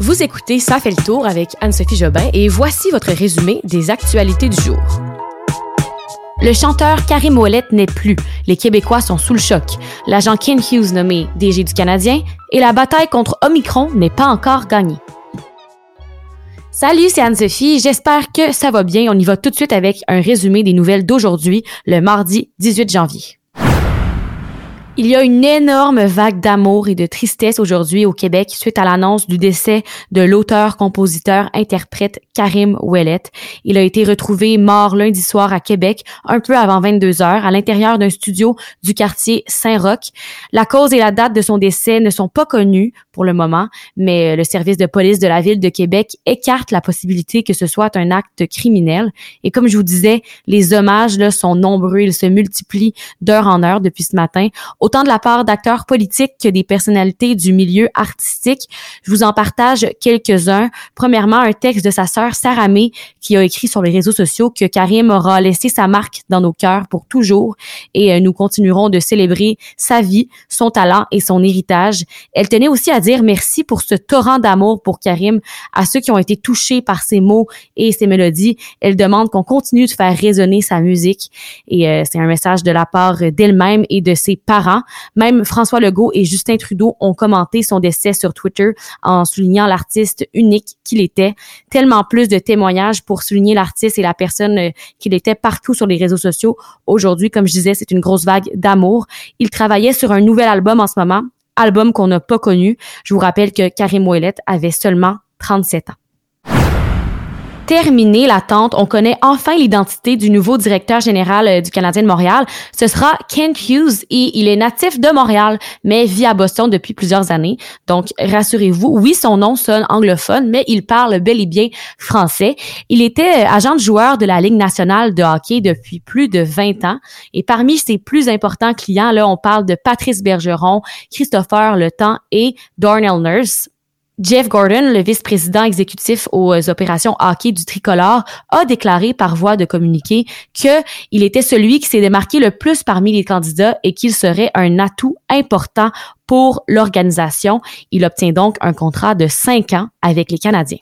Vous écoutez Ça fait le tour avec Anne-Sophie Jobin et voici votre résumé des actualités du jour. Le chanteur Karim Ouellet n'est plus. Les Québécois sont sous le choc. L'agent Ken Hughes nommé DG du Canadien et la bataille contre Omicron n'est pas encore gagnée. Salut, c'est Anne-Sophie. J'espère que ça va bien. On y va tout de suite avec un résumé des nouvelles d'aujourd'hui, le mardi 18 janvier. Il y a une énorme vague d'amour et de tristesse aujourd'hui au Québec suite à l'annonce du décès de l'auteur, compositeur, interprète Karim Ouellet. Il a été retrouvé mort lundi soir à Québec, un peu avant 22 heures, à l'intérieur d'un studio du quartier Saint-Roch. La cause et la date de son décès ne sont pas connues pour le moment, mais le service de police de la ville de Québec écarte la possibilité que ce soit un acte criminel. Et comme je vous disais, les hommages là, sont nombreux, ils se multiplient d'heure en heure depuis ce matin autant de la part d'acteurs politiques que des personnalités du milieu artistique. Je vous en partage quelques-uns. Premièrement, un texte de sa sœur Sarah May qui a écrit sur les réseaux sociaux que Karim aura laissé sa marque dans nos cœurs pour toujours et euh, nous continuerons de célébrer sa vie, son talent et son héritage. Elle tenait aussi à dire merci pour ce torrent d'amour pour Karim à ceux qui ont été touchés par ses mots et ses mélodies. Elle demande qu'on continue de faire résonner sa musique et euh, c'est un message de la part d'elle-même et de ses parents même François Legault et Justin Trudeau ont commenté son décès sur Twitter en soulignant l'artiste unique qu'il était. Tellement plus de témoignages pour souligner l'artiste et la personne euh, qu'il était partout sur les réseaux sociaux. Aujourd'hui, comme je disais, c'est une grosse vague d'amour. Il travaillait sur un nouvel album en ce moment, album qu'on n'a pas connu. Je vous rappelle que Karim Ouellet avait seulement 37 ans terminé l'attente. On connaît enfin l'identité du nouveau directeur général euh, du Canadien de Montréal. Ce sera Kent Hughes et il est natif de Montréal, mais vit à Boston depuis plusieurs années. Donc, rassurez-vous, oui, son nom sonne anglophone, mais il parle bel et bien français. Il était euh, agent de joueur de la Ligue nationale de hockey depuis plus de 20 ans. Et parmi ses plus importants clients, là, on parle de Patrice Bergeron, Christopher Le Temps et Darnell Nurse. Jeff Gordon, le vice-président exécutif aux opérations hockey du Tricolore, a déclaré par voie de communiqué qu'il était celui qui s'est démarqué le plus parmi les candidats et qu'il serait un atout important pour l'organisation. Il obtient donc un contrat de cinq ans avec les Canadiens.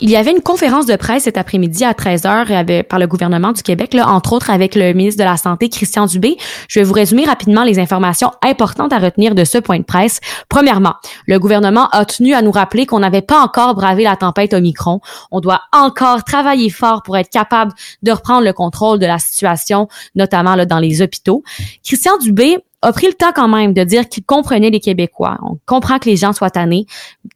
Il y avait une conférence de presse cet après-midi à 13h par le gouvernement du Québec, là, entre autres avec le ministre de la Santé, Christian Dubé. Je vais vous résumer rapidement les informations importantes à retenir de ce point de presse. Premièrement, le gouvernement a tenu à nous rappeler qu'on n'avait pas encore bravé la tempête Omicron. On doit encore travailler fort pour être capable de reprendre le contrôle de la situation, notamment là, dans les hôpitaux. Christian Dubé a pris le temps quand même de dire qu'il comprenait les Québécois. On comprend que les gens soient tannés,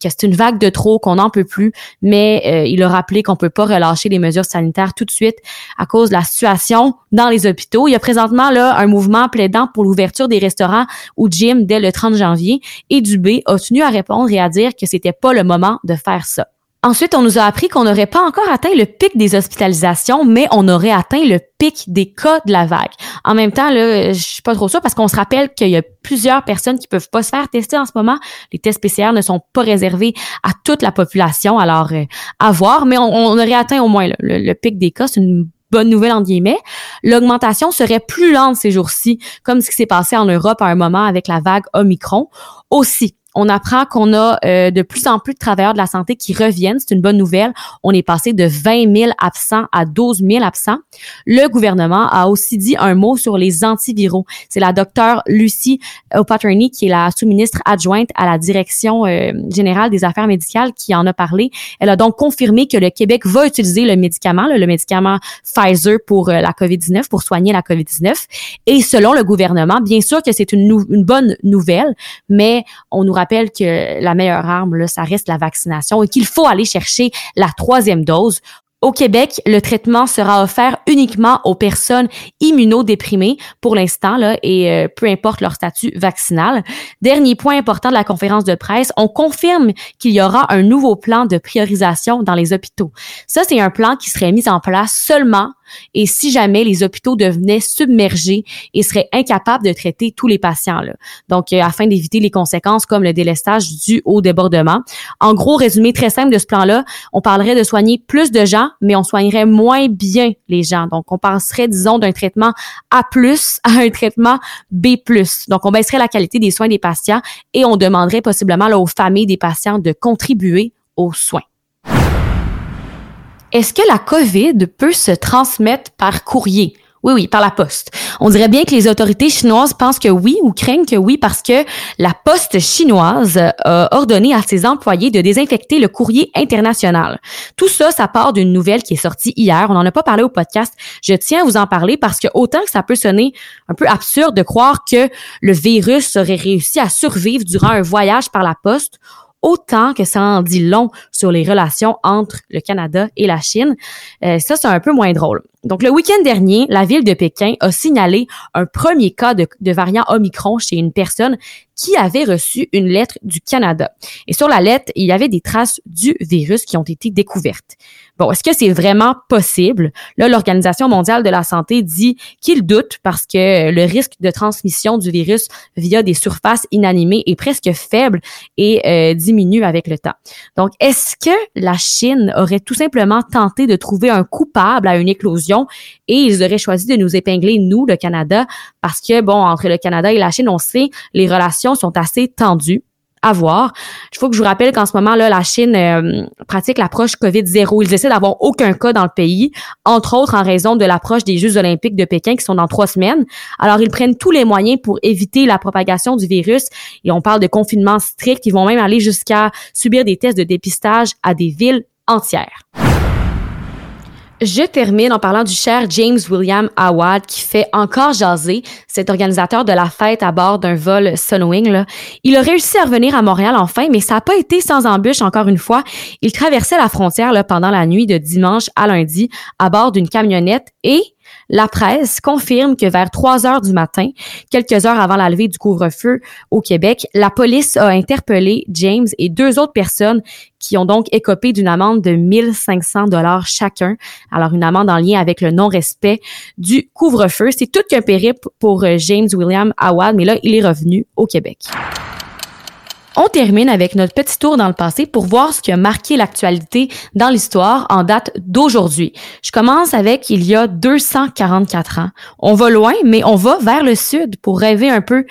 que c'est une vague de trop, qu'on n'en peut plus, mais euh, il a rappelé qu'on peut pas relâcher les mesures sanitaires tout de suite à cause de la situation dans les hôpitaux. Il y a présentement là un mouvement plaidant pour l'ouverture des restaurants ou gym dès le 30 janvier et Dubé a tenu à répondre et à dire que c'était pas le moment de faire ça. Ensuite, on nous a appris qu'on n'aurait pas encore atteint le pic des hospitalisations, mais on aurait atteint le pic des cas de la vague. En même temps, là, je suis pas trop sûre parce qu'on se rappelle qu'il y a plusieurs personnes qui peuvent pas se faire tester en ce moment. Les tests PCR ne sont pas réservés à toute la population, alors euh, à voir, mais on, aurait atteint au moins le, pic des cas. C'est une bonne nouvelle en guillemets. L'augmentation serait plus lente ces jours-ci, comme ce qui s'est passé en Europe à un moment avec la vague Omicron. Aussi, on apprend qu'on a euh, de plus en plus de travailleurs de la santé qui reviennent. C'est une bonne nouvelle. On est passé de 20 000 absents à 12 000 absents. Le gouvernement a aussi dit un mot sur les antiviraux. C'est la docteure Lucie O'Patterney, qui est la sous-ministre adjointe à la direction euh, générale des affaires médicales, qui en a parlé. Elle a donc confirmé que le Québec va utiliser le médicament, le médicament Pfizer pour euh, la COVID-19, pour soigner la COVID-19. Et selon le gouvernement, bien sûr que c'est une, une bonne nouvelle, mais on nous rappelle que la meilleure arme, là, ça reste la vaccination et qu'il faut aller chercher la troisième dose. Au Québec, le traitement sera offert uniquement aux personnes immunodéprimées pour l'instant et euh, peu importe leur statut vaccinal. Dernier point important de la conférence de presse, on confirme qu'il y aura un nouveau plan de priorisation dans les hôpitaux. Ça c'est un plan qui serait mis en place seulement et si jamais les hôpitaux devenaient submergés et seraient incapables de traiter tous les patients. Là. Donc, euh, afin d'éviter les conséquences comme le délestage dû au débordement. En gros, résumé très simple de ce plan-là, on parlerait de soigner plus de gens, mais on soignerait moins bien les gens. Donc, on passerait, disons, d'un traitement A+, à un traitement B+. Donc, on baisserait la qualité des soins des patients et on demanderait possiblement là, aux familles des patients de contribuer aux soins. Est-ce que la COVID peut se transmettre par courrier? Oui, oui, par la poste. On dirait bien que les autorités chinoises pensent que oui ou craignent que oui parce que la poste chinoise a ordonné à ses employés de désinfecter le courrier international. Tout ça, ça part d'une nouvelle qui est sortie hier. On n'en a pas parlé au podcast. Je tiens à vous en parler parce que autant que ça peut sonner un peu absurde de croire que le virus aurait réussi à survivre durant un voyage par la poste, autant que ça en dit long sur les relations entre le Canada et la Chine. Euh, ça, c'est un peu moins drôle. Donc, le week-end dernier, la ville de Pékin a signalé un premier cas de, variant Omicron chez une personne qui avait reçu une lettre du Canada. Et sur la lettre, il y avait des traces du virus qui ont été découvertes. Bon, est-ce que c'est vraiment possible? Là, l'Organisation mondiale de la santé dit qu'il doute parce que le risque de transmission du virus via des surfaces inanimées est presque faible et euh, diminue avec le temps. Donc, est-ce que la Chine aurait tout simplement tenté de trouver un coupable à une éclosion et ils auraient choisi de nous épingler, nous, le Canada, parce que, bon, entre le Canada et la Chine, on sait, les relations sont assez tendues à voir. Il faut que je vous rappelle qu'en ce moment là, la Chine euh, pratique l'approche Covid 0. Ils essaient d'avoir aucun cas dans le pays, entre autres en raison de l'approche des Jeux olympiques de Pékin qui sont dans trois semaines. Alors ils prennent tous les moyens pour éviter la propagation du virus et on parle de confinement strict. Ils vont même aller jusqu'à subir des tests de dépistage à des villes entières. Je termine en parlant du cher James William Awad qui fait encore jaser cet organisateur de la fête à bord d'un vol Sunwing. Il a réussi à revenir à Montréal enfin, mais ça n'a pas été sans embûche encore une fois. Il traversait la frontière là, pendant la nuit de dimanche à lundi à bord d'une camionnette et la presse confirme que vers 3 heures du matin, quelques heures avant la levée du couvre-feu au Québec, la police a interpellé James et deux autres personnes qui ont donc écopé d'une amende de 1500 dollars chacun. Alors une amende en lien avec le non-respect du couvre-feu. C'est tout qu'un périple pour euh, James William Awad, mais là, il est revenu au Québec. On termine avec notre petit tour dans le passé pour voir ce qui a marqué l'actualité dans l'histoire en date d'aujourd'hui. Je commence avec il y a 244 ans. On va loin, mais on va vers le sud pour rêver un peu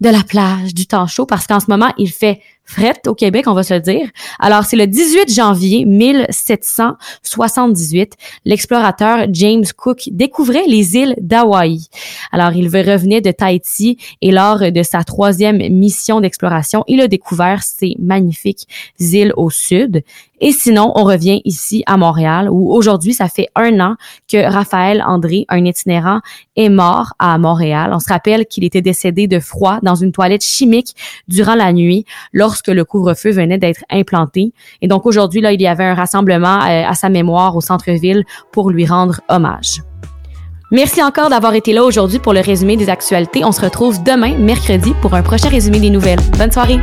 de la plage, du temps chaud, parce qu'en ce moment, il fait fret au Québec, on va se le dire. Alors, c'est le 18 janvier 1778, l'explorateur James Cook découvrait les îles d'Hawaï. Alors, il revenait de Tahiti et lors de sa troisième mission d'exploration, il a découvert ces magnifiques îles au sud. Et sinon, on revient ici à Montréal où aujourd'hui, ça fait un an que Raphaël André, un itinérant, est mort à Montréal. On se rappelle qu'il était décédé de froid dans une toilette chimique durant la nuit lorsque le couvre-feu venait d'être implanté. Et donc aujourd'hui, là, il y avait un rassemblement euh, à sa mémoire au centre-ville pour lui rendre hommage. Merci encore d'avoir été là aujourd'hui pour le résumé des actualités. On se retrouve demain, mercredi, pour un prochain résumé des nouvelles. Bonne soirée!